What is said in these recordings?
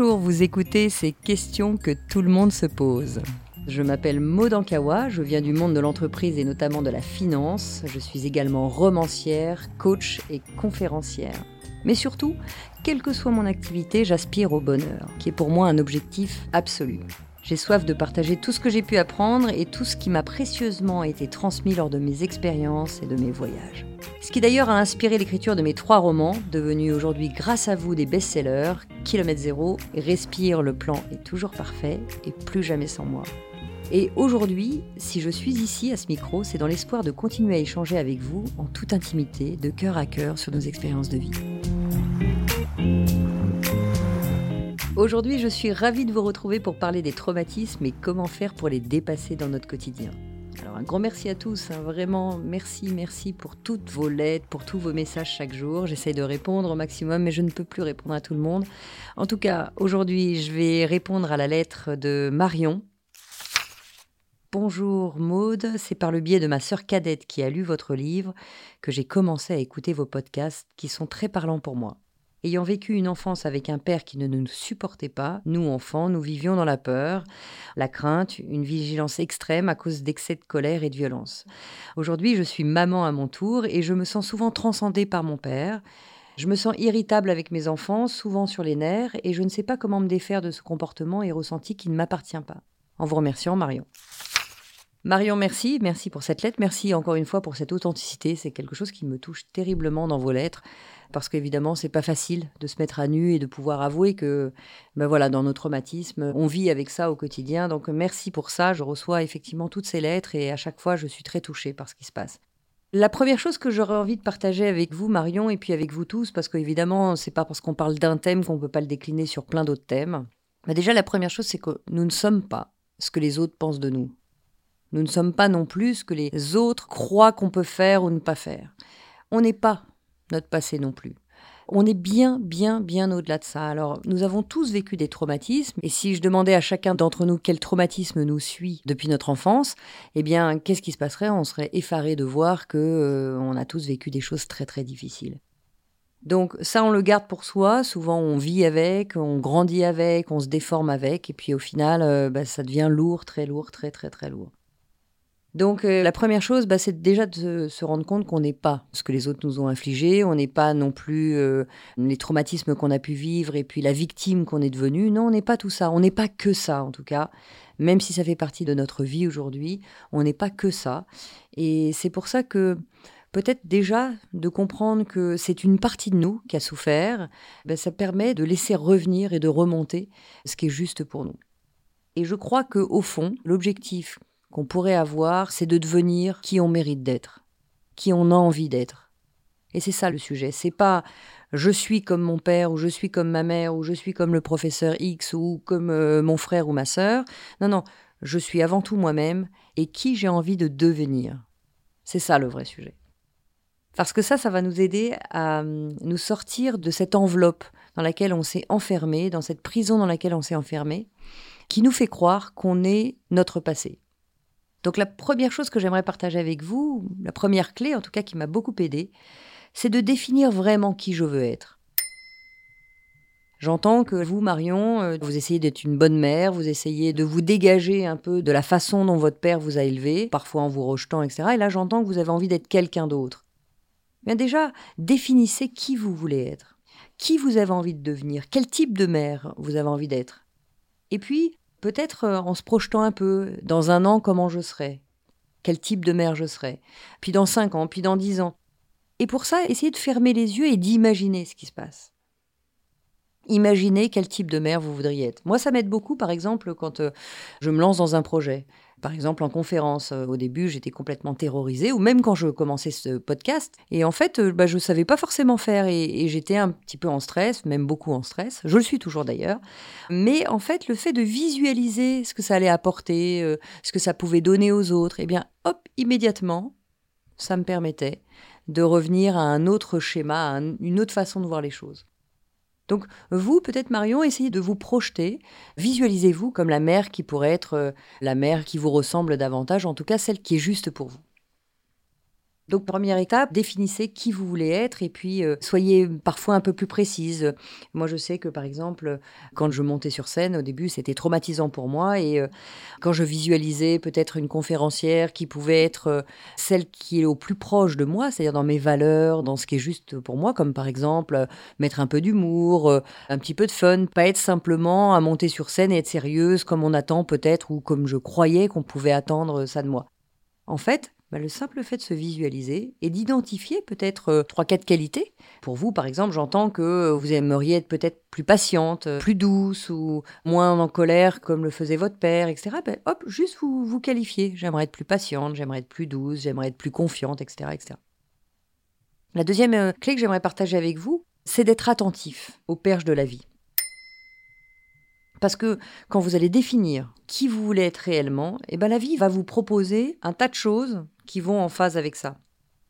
Vous écoutez ces questions que tout le monde se pose. Je m'appelle Maud Ankawa, je viens du monde de l'entreprise et notamment de la finance. Je suis également romancière, coach et conférencière. Mais surtout, quelle que soit mon activité, j'aspire au bonheur, qui est pour moi un objectif absolu. J'ai soif de partager tout ce que j'ai pu apprendre et tout ce qui m'a précieusement été transmis lors de mes expériences et de mes voyages. Ce qui d'ailleurs a inspiré l'écriture de mes trois romans, devenus aujourd'hui grâce à vous des best-sellers, Kilomètre Zéro, Respire, le plan est toujours parfait et plus jamais sans moi. Et aujourd'hui, si je suis ici à ce micro, c'est dans l'espoir de continuer à échanger avec vous en toute intimité, de cœur à cœur sur nos expériences de vie. Aujourd'hui, je suis ravie de vous retrouver pour parler des traumatismes et comment faire pour les dépasser dans notre quotidien. Alors un grand merci à tous, hein, vraiment merci, merci pour toutes vos lettres, pour tous vos messages chaque jour. J'essaye de répondre au maximum, mais je ne peux plus répondre à tout le monde. En tout cas, aujourd'hui, je vais répondre à la lettre de Marion. Bonjour Maude, c'est par le biais de ma sœur cadette qui a lu votre livre que j'ai commencé à écouter vos podcasts qui sont très parlants pour moi. Ayant vécu une enfance avec un père qui ne nous supportait pas, nous enfants, nous vivions dans la peur, la crainte, une vigilance extrême à cause d'excès de colère et de violence. Aujourd'hui, je suis maman à mon tour et je me sens souvent transcendée par mon père. Je me sens irritable avec mes enfants, souvent sur les nerfs, et je ne sais pas comment me défaire de ce comportement et ressenti qui ne m'appartient pas. En vous remerciant, Marion. Marion, merci. Merci pour cette lettre. Merci encore une fois pour cette authenticité. C'est quelque chose qui me touche terriblement dans vos lettres parce qu'évidemment, c'est pas facile de se mettre à nu et de pouvoir avouer que, ben voilà, dans nos traumatismes, on vit avec ça au quotidien. Donc, merci pour ça. Je reçois effectivement toutes ces lettres et à chaque fois, je suis très touchée par ce qui se passe. La première chose que j'aurais envie de partager avec vous, Marion, et puis avec vous tous, parce qu'évidemment, c'est pas parce qu'on parle d'un thème qu'on peut pas le décliner sur plein d'autres thèmes. Mais déjà, la première chose, c'est que nous ne sommes pas ce que les autres pensent de nous. Nous ne sommes pas non plus ce que les autres croient qu'on peut faire ou ne pas faire. On n'est pas notre passé non plus. On est bien, bien, bien au-delà de ça. Alors, nous avons tous vécu des traumatismes, et si je demandais à chacun d'entre nous quel traumatisme nous suit depuis notre enfance, eh bien, qu'est-ce qui se passerait? On serait effaré de voir que euh, on a tous vécu des choses très, très difficiles. Donc ça, on le garde pour soi. Souvent, on vit avec, on grandit avec, on se déforme avec, et puis au final, euh, bah, ça devient lourd, très lourd, très, très, très lourd. Donc euh, la première chose, bah, c'est déjà de se rendre compte qu'on n'est pas ce que les autres nous ont infligé, on n'est pas non plus euh, les traumatismes qu'on a pu vivre et puis la victime qu'on est devenue. Non, on n'est pas tout ça, on n'est pas que ça en tout cas. Même si ça fait partie de notre vie aujourd'hui, on n'est pas que ça. Et c'est pour ça que peut-être déjà de comprendre que c'est une partie de nous qui a souffert, bah, ça permet de laisser revenir et de remonter ce qui est juste pour nous. Et je crois que au fond, l'objectif qu'on pourrait avoir, c'est de devenir qui on mérite d'être, qui on a envie d'être. Et c'est ça le sujet. C'est pas je suis comme mon père ou je suis comme ma mère ou je suis comme le professeur X ou comme euh, mon frère ou ma sœur. Non, non, je suis avant tout moi-même et qui j'ai envie de devenir. C'est ça le vrai sujet. Parce que ça, ça va nous aider à hum, nous sortir de cette enveloppe dans laquelle on s'est enfermé, dans cette prison dans laquelle on s'est enfermé, qui nous fait croire qu'on est notre passé, donc la première chose que j'aimerais partager avec vous, la première clé en tout cas qui m'a beaucoup aidé, c'est de définir vraiment qui je veux être. J'entends que vous, Marion, euh, vous essayez d'être une bonne mère, vous essayez de vous dégager un peu de la façon dont votre père vous a élevé, parfois en vous rejetant, etc. Et là, j'entends que vous avez envie d'être quelqu'un d'autre. Bien déjà, définissez qui vous voulez être. Qui vous avez envie de devenir? Quel type de mère vous avez envie d'être? Et puis, Peut-être euh, en se projetant un peu, dans un an, comment je serai, quel type de mère je serai, puis dans cinq ans, puis dans dix ans. Et pour ça, essayez de fermer les yeux et d'imaginer ce qui se passe. Imaginez quel type de mère vous voudriez être. Moi, ça m'aide beaucoup, par exemple, quand euh, je me lance dans un projet. Par exemple, en conférence, euh, au début, j'étais complètement terrorisée, ou même quand je commençais ce podcast. Et en fait, euh, bah, je ne savais pas forcément faire, et, j'étais un petit peu en stress, même beaucoup en stress. Je le suis toujours d'ailleurs. Mais en fait, le fait de visualiser ce que ça allait apporter, euh, ce que ça pouvait donner aux autres, eh bien, hop, immédiatement, ça me permettait de revenir à un autre schéma, à une autre façon de voir les choses. Donc vous, peut-être Marion, essayez de vous projeter, visualisez-vous comme la mère qui pourrait être euh, la mère qui vous ressemble davantage, en tout cas celle qui est juste pour vous. Donc première étape, définissez qui vous voulez être et puis euh, soyez parfois un peu plus précise. Moi je sais que par exemple quand je montais sur scène au début c'était traumatisant pour moi et euh, quand je visualisais peut-être une conférencière qui pouvait être euh, celle qui est au plus proche de moi, c'est-à-dire dans mes valeurs, dans ce qui est juste pour moi comme par exemple mettre un peu d'humour, un petit peu de fun, pas être simplement à monter sur scène et être sérieuse comme on attend peut-être ou comme je croyais qu'on pouvait attendre ça de moi. En fait, bah, le simple fait de se visualiser et d'identifier peut-être euh, trois, quatre qualités. Pour vous, par exemple, j'entends que vous aimeriez être peut-être plus patiente, euh, plus douce ou moins en colère comme le faisait votre père, etc. Ben, hop, juste vous vous qualifiez. J'aimerais être plus patiente, j'aimerais être plus douce, j'aimerais être plus confiante, etc. etc. La deuxième euh, clé que j'aimerais partager avec vous, c'est d'être attentif aux perches de la vie. Parce que quand vous allez définir qui vous voulez être réellement, eh ben la vie va vous proposer un tas de choses qui vont en phase avec ça.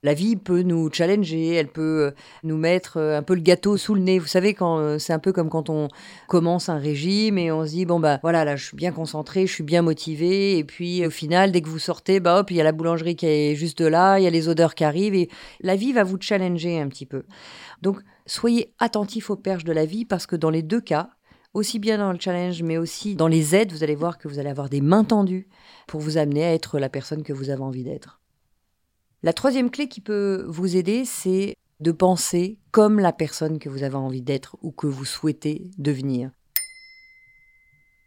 La vie peut nous challenger, elle peut euh, nous mettre euh, un peu le gâteau sous le nez. Vous savez, quand euh, c'est un peu comme quand on commence un régime et on se dit bon bah voilà là je suis bien concentré, je suis bien motivé et puis au final dès que vous sortez bah hop il y a la boulangerie qui est juste là, il y a les odeurs qui arrivent et la vie va vous challenger un petit peu. Donc soyez attentifs aux perches de la vie parce que dans les deux cas aussi bien dans le challenge, mais aussi dans les aides, vous allez voir que vous allez avoir des mains tendues pour vous amener à être la personne que vous avez envie d'être. La troisième clé qui peut vous aider, c'est de penser comme la personne que vous avez envie d'être ou que vous souhaitez devenir.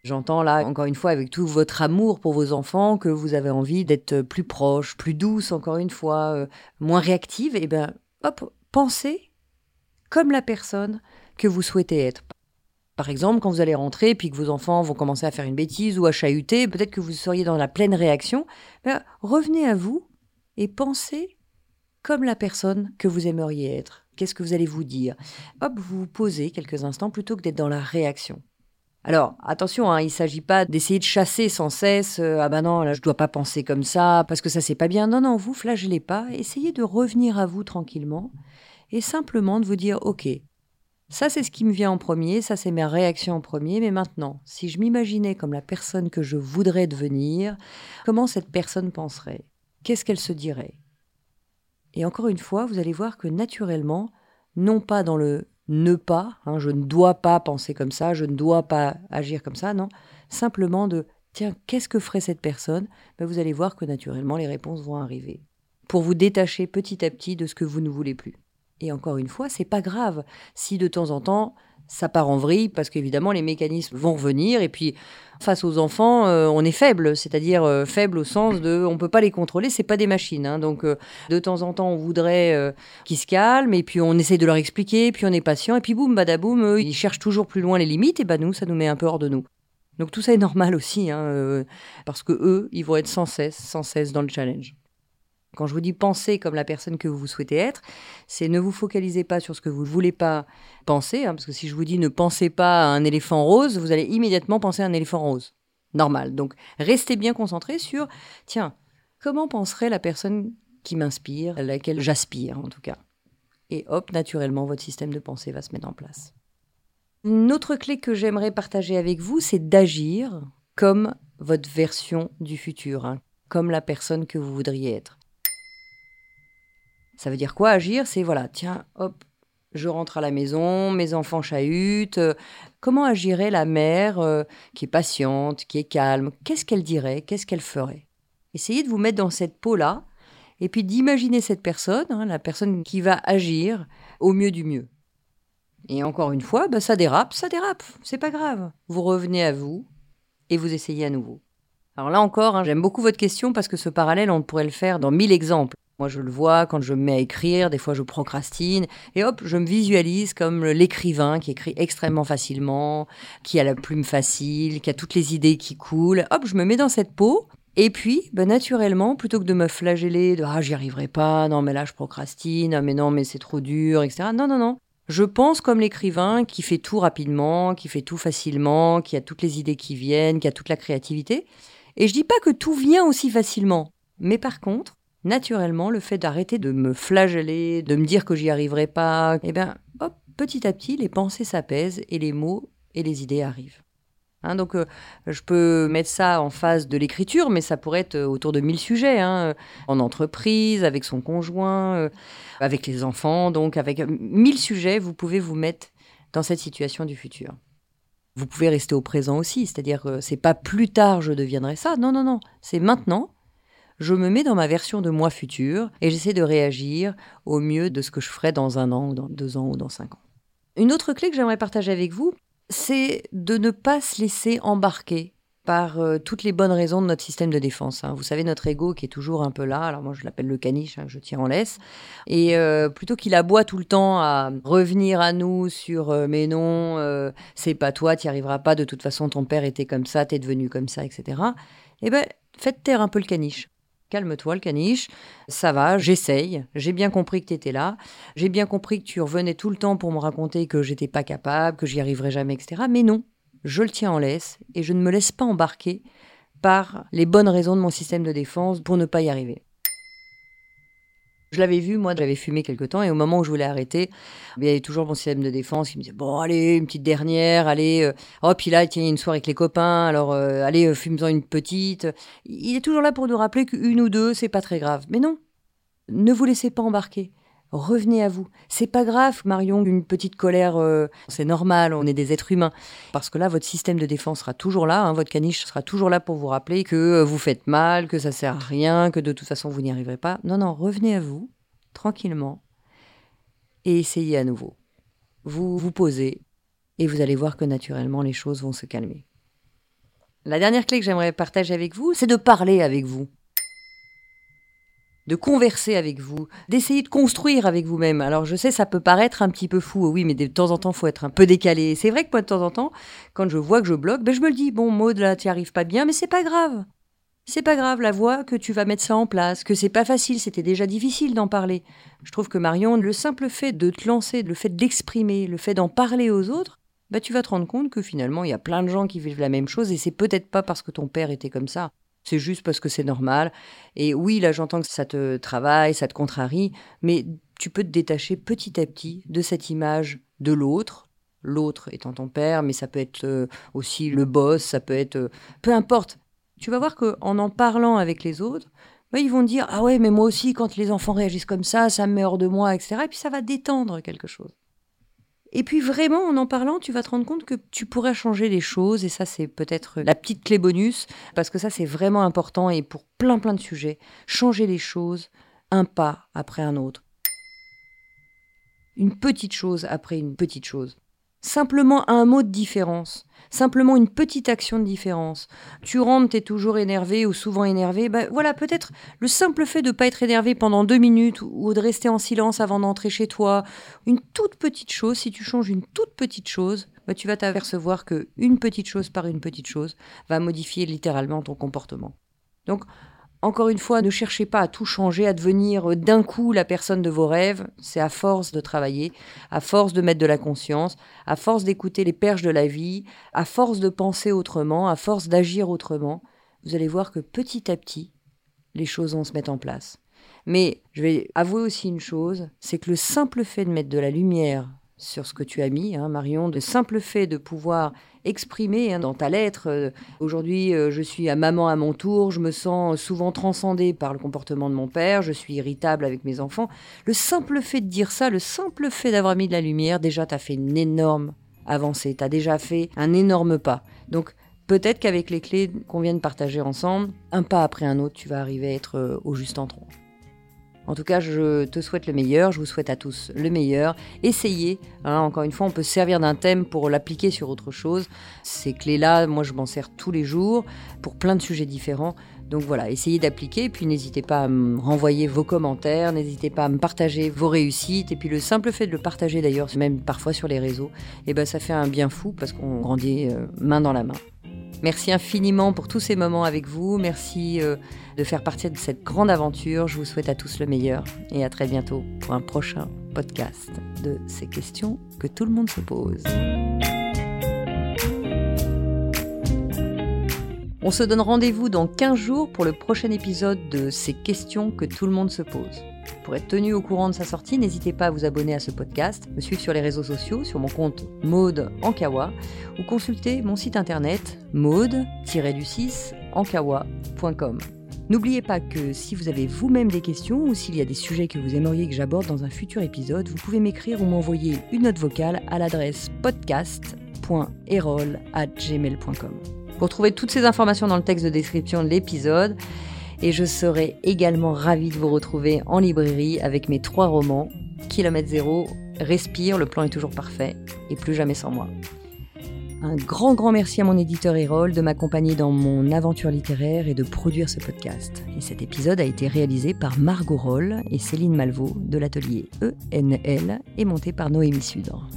J'entends là, encore une fois, avec tout votre amour pour vos enfants, que vous avez envie d'être plus proche, plus douce, encore une fois, euh, moins réactive. Et eh bien, hop, pensez comme la personne que vous souhaitez être. Par exemple, quand vous allez rentrer puis que vos enfants vont commencer à faire une bêtise ou à chahuter, peut-être que vous seriez dans la pleine réaction, ben, revenez à vous et pensez comme la personne que vous aimeriez être. Qu'est-ce que vous allez vous dire? Hop, vous vous posez quelques instants plutôt que d'être dans la réaction. Alors, attention, hein, il ne s'agit pas d'essayer de chasser sans cesse euh, Ah ben non, là, je ne dois pas penser comme ça, parce que ça, c'est pas bien. Non, non, vous flagellez pas. Essayez de revenir à vous tranquillement et simplement de vous dire Ok, ça, c'est ce qui me vient en premier, ça, c'est mes réactions en premier. Mais maintenant, si je m'imaginais comme la personne que je voudrais devenir, comment cette personne penserait? Qu'est-ce qu'elle se dirait? Et encore une fois, vous allez voir que naturellement, non pas dans le ne pas, hein, je ne dois pas penser comme ça, je ne dois pas agir comme ça, non, simplement de tiens, qu'est-ce que ferait cette personne? Ben, Vous allez voir que naturellement, les réponses vont arriver. Pour vous détacher petit à petit de ce que vous ne voulez plus. Et encore une fois, c'est pas grave. Si de temps en temps ça part en vrille parce qu'évidemment les mécanismes vont revenir et puis face aux enfants euh, on est faible. C'est-à-dire euh, faible au sens de on peut pas les contrôler c'est pas des machines hein. donc euh, de temps en temps on voudrait qu'ils se calment et puis on essaie de leur expliquer puis on est patient et puis boum badaboum ils cherchent toujours plus loin les limites et bah nous ça nous met un peu hors de nous. Donc tout ça est normal aussi hein, parce que eux ils vont être sans cesse sans cesse dans le challenge quand je vous dis penser comme la personne que vous souhaitez être, c'est ne vous focalisez pas sur ce que vous ne voulez pas penser, hein, parce que si je vous dis ne pensez pas à un éléphant rose, vous allez immédiatement penser à un éléphant rose. Normal. Donc restez bien concentré sur, tiens, comment penserait la personne qui m'inspire, à laquelle j'aspire en tout cas. Et hop, naturellement, votre système de pensée va se mettre en place. Une autre clé que j'aimerais partager avec vous, c'est d'agir comme votre version du futur, hein, comme la personne que vous voudriez être. Ça veut dire quoi agir? C'est voilà, tiens, hop, je rentre à la maison, mes enfants chahutent. Euh, comment agirait la mère euh, qui est patiente, qui est calme? Qu'est-ce qu'elle dirait? Qu'est-ce qu'elle ferait? Essayez de vous mettre dans cette peau-là et puis d'imaginer cette personne, hein, la personne qui va agir au mieux du mieux. Et encore une fois, bah, ça dérape, ça dérape, c'est pas grave. Vous revenez à vous et vous essayez à nouveau. Alors là encore, hein, j'aime beaucoup votre question parce que ce parallèle, on pourrait le faire dans mille exemples. Moi, je le vois quand je me mets à écrire, des fois je procrastine, et hop, je me visualise comme l'écrivain qui écrit extrêmement facilement, qui a la plume facile, qui a toutes les idées qui coulent. Hop, je me mets dans cette peau, et puis, ben, naturellement, plutôt que de me flageller, de ah, j'y arriverai pas, non, mais là, je procrastine, ah, mais non, mais c'est trop dur, etc. Non, non, non. Je pense comme l'écrivain qui fait tout rapidement, qui fait tout facilement, qui a toutes les idées qui viennent, qui a toute la créativité. Et je dis pas que tout vient aussi facilement. Mais par contre, naturellement, le fait d'arrêter de me flageller, de me dire que j'y arriverai pas, eh bien, hop, petit à petit, les pensées s'apaisent et les mots et les idées arrivent. Hein, donc, euh, je peux mettre ça en phase de l'écriture, mais ça pourrait être autour de mille sujets, hein, en entreprise, avec son conjoint, euh, avec les enfants, donc avec mille sujets, vous pouvez vous mettre dans cette situation du futur. Vous pouvez rester au présent aussi, c'est-à-dire que c'est pas plus tard je deviendrai ça, non, non, non, c'est maintenant. Je me mets dans ma version de moi futur et j'essaie de réagir au mieux de ce que je ferai dans un an, ou dans deux ans ou dans cinq ans. Une autre clé que j'aimerais partager avec vous, c'est de ne pas se laisser embarquer par euh, toutes les bonnes raisons de notre système de défense. Hein. Vous savez, notre ego qui est toujours un peu là, alors moi je l'appelle le caniche, hein, je tire en laisse, et euh, plutôt qu'il aboie tout le temps à revenir à nous sur euh, mais non, c'est pas toi, tu n'y arriveras pas, de toute façon ton père était comme ça, t'es devenu comme ça, etc. Eh ben, faites taire un peu le caniche. Calme-toi, le caniche. Ça va, j'essaye. J'ai bien compris que tu étais là. J'ai bien compris que tu revenais tout le temps pour me raconter que j'étais pas capable, que j'y arriverais jamais, etc. Mais non, je le tiens en laisse et je ne me laisse pas embarquer par les bonnes raisons de mon système de défense pour ne pas y arriver. Je l'avais vu, moi, j'avais fumé quelque temps, et au moment où je voulais arrêter, il y avait toujours mon système de défense qui me disait Bon, allez, une petite dernière, allez, euh, oh, puis là, tiens, une soirée avec les copains, alors euh, allez, euh, fume-en une petite. Il est toujours là pour nous rappeler qu'une ou deux, c'est pas très grave. Mais non, ne vous laissez pas embarquer. Revenez à vous. C'est pas grave, Marion, une petite colère, c'est normal, on est des êtres humains. Parce que là, votre système de défense sera toujours là, hein, votre caniche sera toujours là pour vous rappeler que vous faites mal, que ça sert à rien, que de toute façon vous n'y arriverez pas. Non, non, revenez à vous, tranquillement, et essayez à nouveau. Vous vous posez, et vous allez voir que naturellement les choses vont se calmer. La dernière clé que j'aimerais partager avec vous, c'est de parler avec vous de converser avec vous, d'essayer de construire avec vous-même. Alors je sais, ça peut paraître un petit peu fou, oui, mais de temps en temps, faut être un peu décalé. C'est vrai que moi, de temps en temps, quand je vois que je bloque, ben, je me le dis, bon, Maud, là, tu arrives pas bien, mais c'est pas grave. C'est pas grave, la voix que tu vas mettre ça en place, que c'est pas facile, c'était déjà difficile d'en parler. Je trouve que Marion, le simple fait de te lancer, le fait d'exprimer, le fait d'en parler aux autres, bah tu vas te rendre compte que finalement il y a plein de gens qui vivent la même chose et c'est peut-être pas parce que ton père était comme ça. C'est juste parce que c'est normal. Et oui, là, j'entends que ça te travaille, ça te contrarie, mais tu peux te détacher petit à petit de cette image de l'autre, l'autre étant ton père, mais ça peut être euh, aussi le boss, ça peut être... Euh, peu importe. Tu vas voir qu'en en parlant avec les autres, bah, ils vont dire Ah ouais, mais moi aussi, quand les enfants réagissent comme ça, ça me met hors de moi, etc. Et puis ça va détendre quelque chose. Et puis vraiment, en en parlant, tu vas te rendre compte que tu pourrais changer les choses, et ça c'est peut-être la petite clé bonus, parce que ça c'est vraiment important, et pour plein plein de sujets, changer les choses un pas après un autre. Une petite chose après une petite chose simplement un mot de différence, simplement une petite action de différence. Tu rentres, tu es toujours énervé ou souvent énervé, ben voilà, peut-être le simple fait de ne pas être énervé pendant deux minutes ou de rester en silence avant d'entrer chez toi, une toute petite chose, si tu changes une toute petite chose, ben tu vas t'apercevoir que une petite chose par une petite chose va modifier littéralement ton comportement. Donc, encore une fois, ne cherchez pas à tout changer, à devenir d'un coup la personne de vos rêves. C'est à force de travailler, à force de mettre de la conscience, à force d'écouter les perches de la vie, à force de penser autrement, à force d'agir autrement. Vous allez voir que petit à petit, les choses vont se mettre en place. Mais je vais avouer aussi une chose, c'est que le simple fait de mettre de la lumière sur ce que tu as mis, hein, Marion, le simple fait de pouvoir exprimer hein, dans ta lettre. Euh, aujourd'hui, euh, je suis à maman à mon tour, je me sens souvent transcendée par le comportement de mon père, je suis irritable avec mes enfants. Le simple fait de dire ça, le simple fait d'avoir mis de la lumière, déjà, tu as fait une énorme avancée, tu as déjà fait un énorme pas. Donc, peut-être qu'avec les clés qu'on vient de partager ensemble, un pas après un autre, tu vas arriver à être euh, au juste endroit. En tout cas, je te souhaite le meilleur, je vous souhaite à tous le meilleur. Essayez, hein, encore une fois, on peut se servir d'un thème pour l'appliquer sur autre chose. Ces clés-là, moi je m'en sers tous les jours pour plein de sujets différents. Donc voilà, essayez d'appliquer, puis n'hésitez pas à me renvoyer vos commentaires, n'hésitez pas à me partager vos réussites, et puis le simple fait de le partager d'ailleurs, même parfois sur les réseaux, eh ben ça fait un bien fou parce qu'on grandit euh, main dans la main. Merci infiniment pour tous ces moments avec vous. Merci euh, de faire partie de cette grande aventure. Je vous souhaite à tous le meilleur et à très bientôt pour un prochain podcast de ces questions que tout le monde se pose. On se donne rendez-vous dans 15 jours pour le prochain épisode de ces questions que tout le monde se pose. Pour être tenu au courant de sa sortie, n'hésitez pas à vous abonner à ce podcast, me suivre sur les réseaux sociaux, sur mon compte Maude Ankawa, ou consulter mon site internet maude-du6 ankawa.com. N'oubliez pas que si vous avez vous-même des questions ou s'il y a des sujets que vous aimeriez que j'aborde dans un futur épisode, vous pouvez m'écrire ou m'envoyer une note vocale à l'adresse podcast.erol.gmail.com. Vous retrouvez toutes ces informations dans le texte de description de l'épisode et je serai également ravie de vous retrouver en librairie avec mes trois romans Kilomètre zéro, Respire, le plan est toujours parfait et Plus jamais sans moi. Un grand, grand merci à mon éditeur Erol de m'accompagner dans mon aventure littéraire et de produire ce podcast. Et cet épisode a été réalisé par Margot Roll et Céline Malvaux de l'atelier ENL et monté par Noémie Sudre.